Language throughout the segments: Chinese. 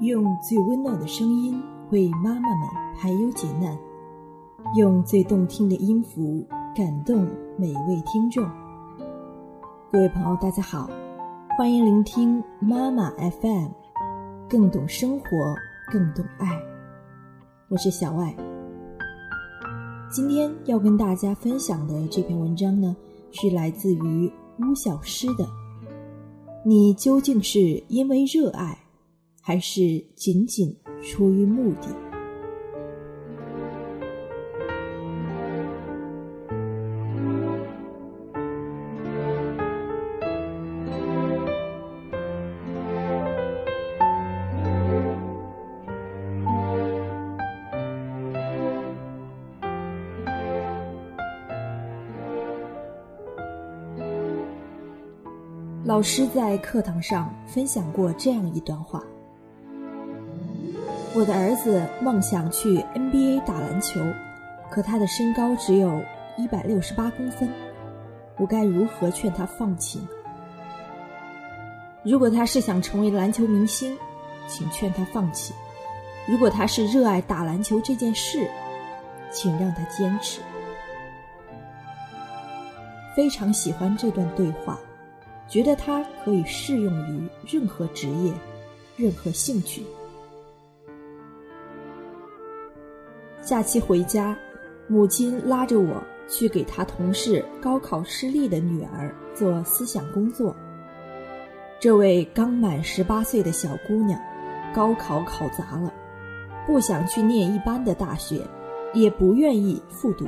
用最温暖的声音为妈妈们排忧解难，用最动听的音符感动每一位听众。各位朋友，大家好，欢迎聆听妈妈 FM，更懂生活，更懂爱。我是小爱。今天要跟大家分享的这篇文章呢，是来自于巫小诗的。你究竟是因为热爱？还是仅仅出于目的。老师在课堂上分享过这样一段话。我的儿子梦想去 NBA 打篮球，可他的身高只有一百六十八公分，我该如何劝他放弃？如果他是想成为篮球明星，请劝他放弃；如果他是热爱打篮球这件事，请让他坚持。非常喜欢这段对话，觉得它可以适用于任何职业、任何兴趣。假期回家，母亲拉着我去给她同事高考失利的女儿做思想工作。这位刚满十八岁的小姑娘，高考考砸了，不想去念一般的大学，也不愿意复读，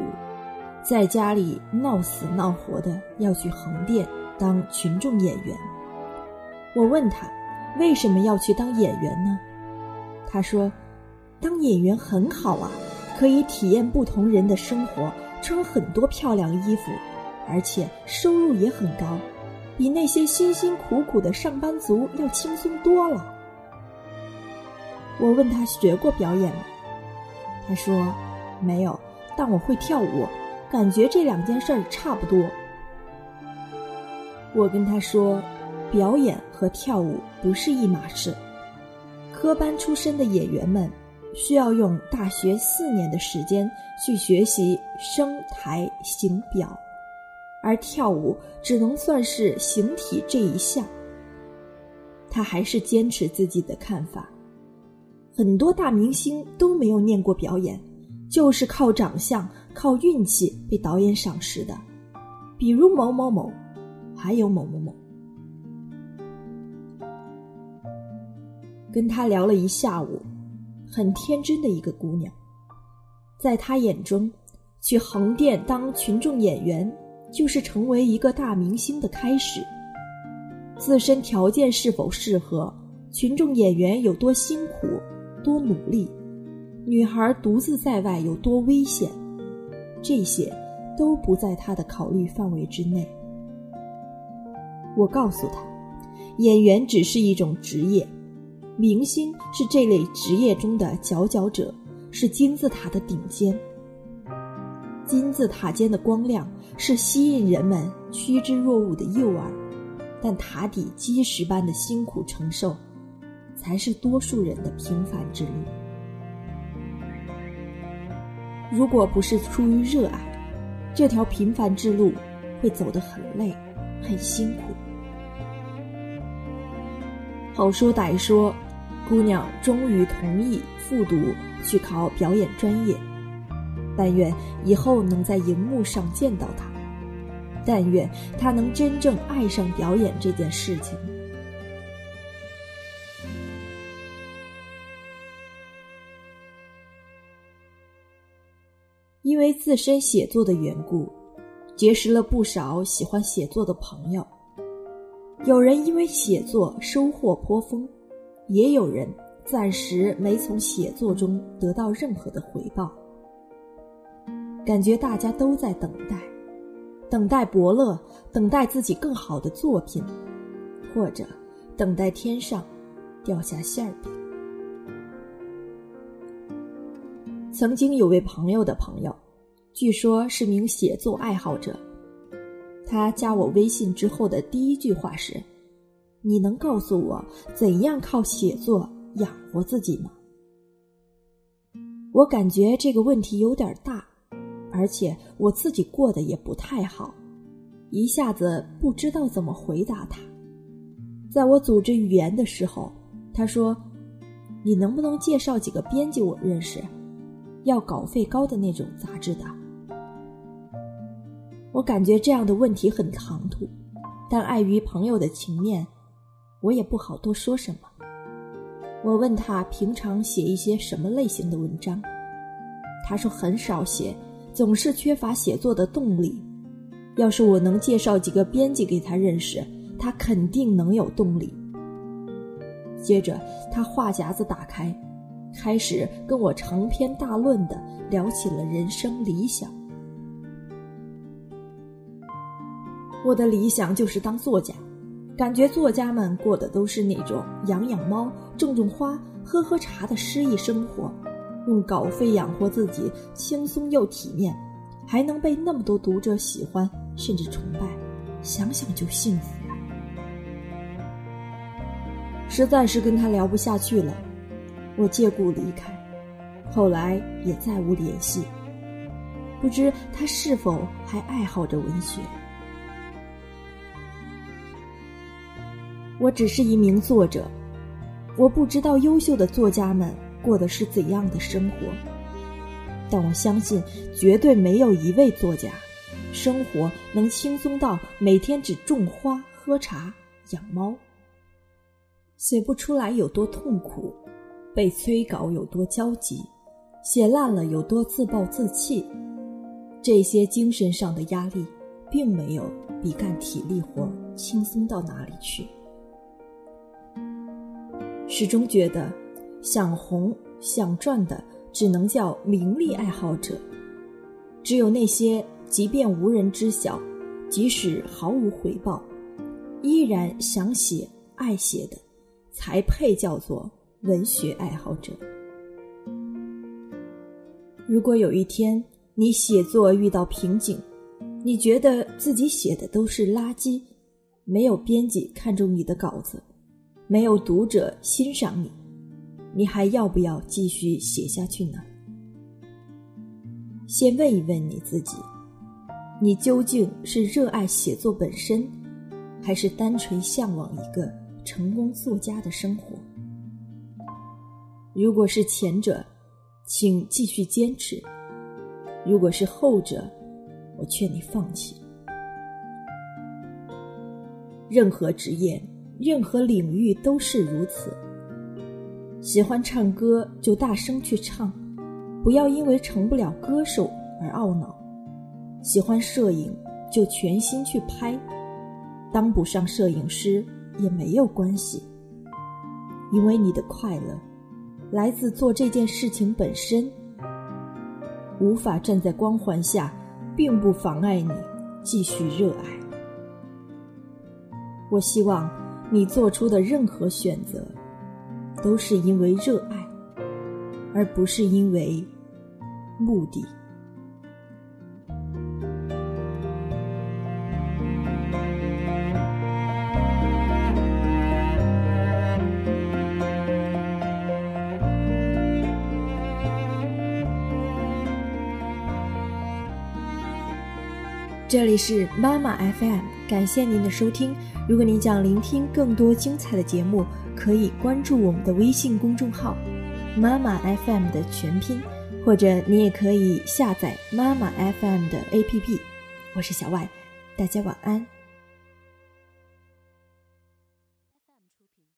在家里闹死闹活的要去横店当群众演员。我问她，为什么要去当演员呢？她说，当演员很好啊。可以体验不同人的生活，穿很多漂亮衣服，而且收入也很高，比那些辛辛苦苦的上班族要轻松多了。我问他学过表演吗？他说没有，但我会跳舞，感觉这两件事儿差不多。我跟他说，表演和跳舞不是一码事，科班出身的演员们。需要用大学四年的时间去学习声台形表，而跳舞只能算是形体这一项。他还是坚持自己的看法。很多大明星都没有念过表演，就是靠长相、靠运气被导演赏识的，比如某某某，还有某某某。跟他聊了一下午。很天真的一个姑娘，在她眼中，去横店当群众演员就是成为一个大明星的开始。自身条件是否适合，群众演员有多辛苦、多努力，女孩独自在外有多危险，这些都不在她的考虑范围之内。我告诉她，演员只是一种职业。明星是这类职业中的佼佼者，是金字塔的顶尖。金字塔尖的光亮是吸引人们趋之若鹜的诱饵，但塔底基石般的辛苦承受，才是多数人的平凡之路。如果不是出于热爱，这条平凡之路会走得很累，很辛苦。好说歹说。姑娘终于同意复读去考表演专业，但愿以后能在荧幕上见到她，但愿她能真正爱上表演这件事情。因为自身写作的缘故，结识了不少喜欢写作的朋友。有人因为写作收获颇丰。也有人暂时没从写作中得到任何的回报，感觉大家都在等待，等待伯乐，等待自己更好的作品，或者等待天上掉下馅儿饼。曾经有位朋友的朋友，据说是名写作爱好者，他加我微信之后的第一句话是。你能告诉我怎样靠写作养活自己吗？我感觉这个问题有点大，而且我自己过得也不太好，一下子不知道怎么回答他。在我组织语言的时候，他说：“你能不能介绍几个编辑我认识，要稿费高的那种杂志的？”我感觉这样的问题很唐突，但碍于朋友的情面，我也不好多说什么。我问他平常写一些什么类型的文章，他说很少写，总是缺乏写作的动力。要是我能介绍几个编辑给他认识。他肯定能有动力。接着，他话匣子打开，开始跟我长篇大论的聊起了人生理想。我的理想就是当作家，感觉作家们过的都是那种养养猫、种种花、喝喝茶的诗意生活，用稿费养活自己，轻松又体面，还能被那么多读者喜欢甚至崇拜，想想就幸福呀。实在是跟他聊不下去了，我借故离开，后来也再无联系。不知他是否还爱好着文学？我只是一名作者，我不知道优秀的作家们过的是怎样的生活，但我相信，绝对没有一位作家，生活能轻松到每天只种花、喝茶、养猫。写不出来有多痛苦，被催稿有多焦急，写烂了有多自暴自弃，这些精神上的压力，并没有比干体力活轻松到哪里去。始终觉得，想红想赚的只能叫名利爱好者，只有那些即便无人知晓，即使毫无回报，依然想写爱写的。才配叫做文学爱好者。如果有一天你写作遇到瓶颈，你觉得自己写的都是垃圾，没有编辑看中你的稿子，没有读者欣赏你，你还要不要继续写下去呢？先问一问你自己，你究竟是热爱写作本身，还是单纯向往一个？成功作家的生活，如果是前者，请继续坚持；如果是后者，我劝你放弃。任何职业、任何领域都是如此。喜欢唱歌就大声去唱，不要因为成不了歌手而懊恼；喜欢摄影就全心去拍，当不上摄影师。也没有关系，因为你的快乐来自做这件事情本身。无法站在光环下，并不妨碍你继续热爱。我希望你做出的任何选择，都是因为热爱，而不是因为目的。这里是妈妈 FM，感谢您的收听。如果你想聆听更多精彩的节目，可以关注我们的微信公众号“妈妈 FM” 的全拼，或者你也可以下载妈妈 FM 的 APP。我是小外，大家晚安。